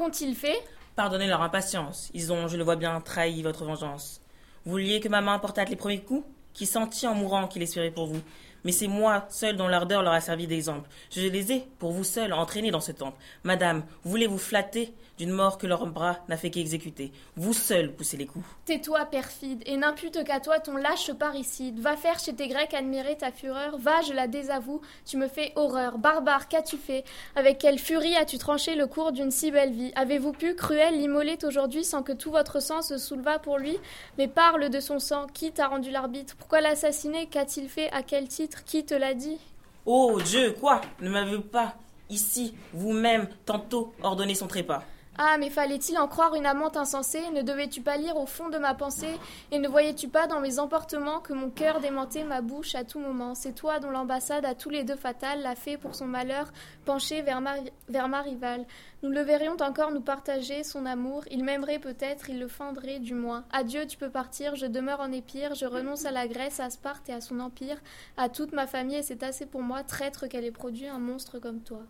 Qu'ont-ils fait Pardonnez leur impatience. Ils ont, je le vois bien, trahi votre vengeance. Vous vouliez que ma main portât les premiers coups Qui sentit en mourant qu'il espérait pour vous mais c'est moi seul dont l'ardeur leur a servi d'exemple. Je les ai, pour vous seul, entraînés dans ce temple. Madame, voulez vous flatter d'une mort que leur bras n'a fait qu'exécuter? Vous seul poussez les coups. Tais-toi, perfide, et n'impute qu'à toi ton lâche parricide. Va faire chez tes Grecs admirer ta fureur. Va, je la désavoue, tu me fais horreur. Barbare, qu'as-tu fait? Avec quelle furie as-tu tranché le cours d'une si belle vie? Avez-vous pu, cruel, l'immoler aujourd'hui sans que tout votre sang se soulevât pour lui? Mais parle de son sang. Qui t'a rendu l'arbitre? Pourquoi l'assassiner? Qu'a-t-il fait? À quel titre? Qui te l'a dit? Oh Dieu, quoi? Ne m'avez-vous pas, ici, vous-même, tantôt, ordonné son trépas? Ah, mais fallait-il en croire une amante insensée? Ne devais-tu pas lire au fond de ma pensée? Et ne voyais-tu pas dans mes emportements que mon cœur démentait ma bouche à tout moment? C'est toi dont l'ambassade à tous les deux fatale l'a fait pour son malheur penché vers ma, vers ma rivale. Nous le verrions encore nous partager son amour. Il m'aimerait peut-être, il le fendrait du moins. Adieu, tu peux partir, je demeure en Épire, je renonce à la Grèce, à Sparte et à son empire, à toute ma famille, et c'est assez pour moi, traître qu'elle ait produit un monstre comme toi.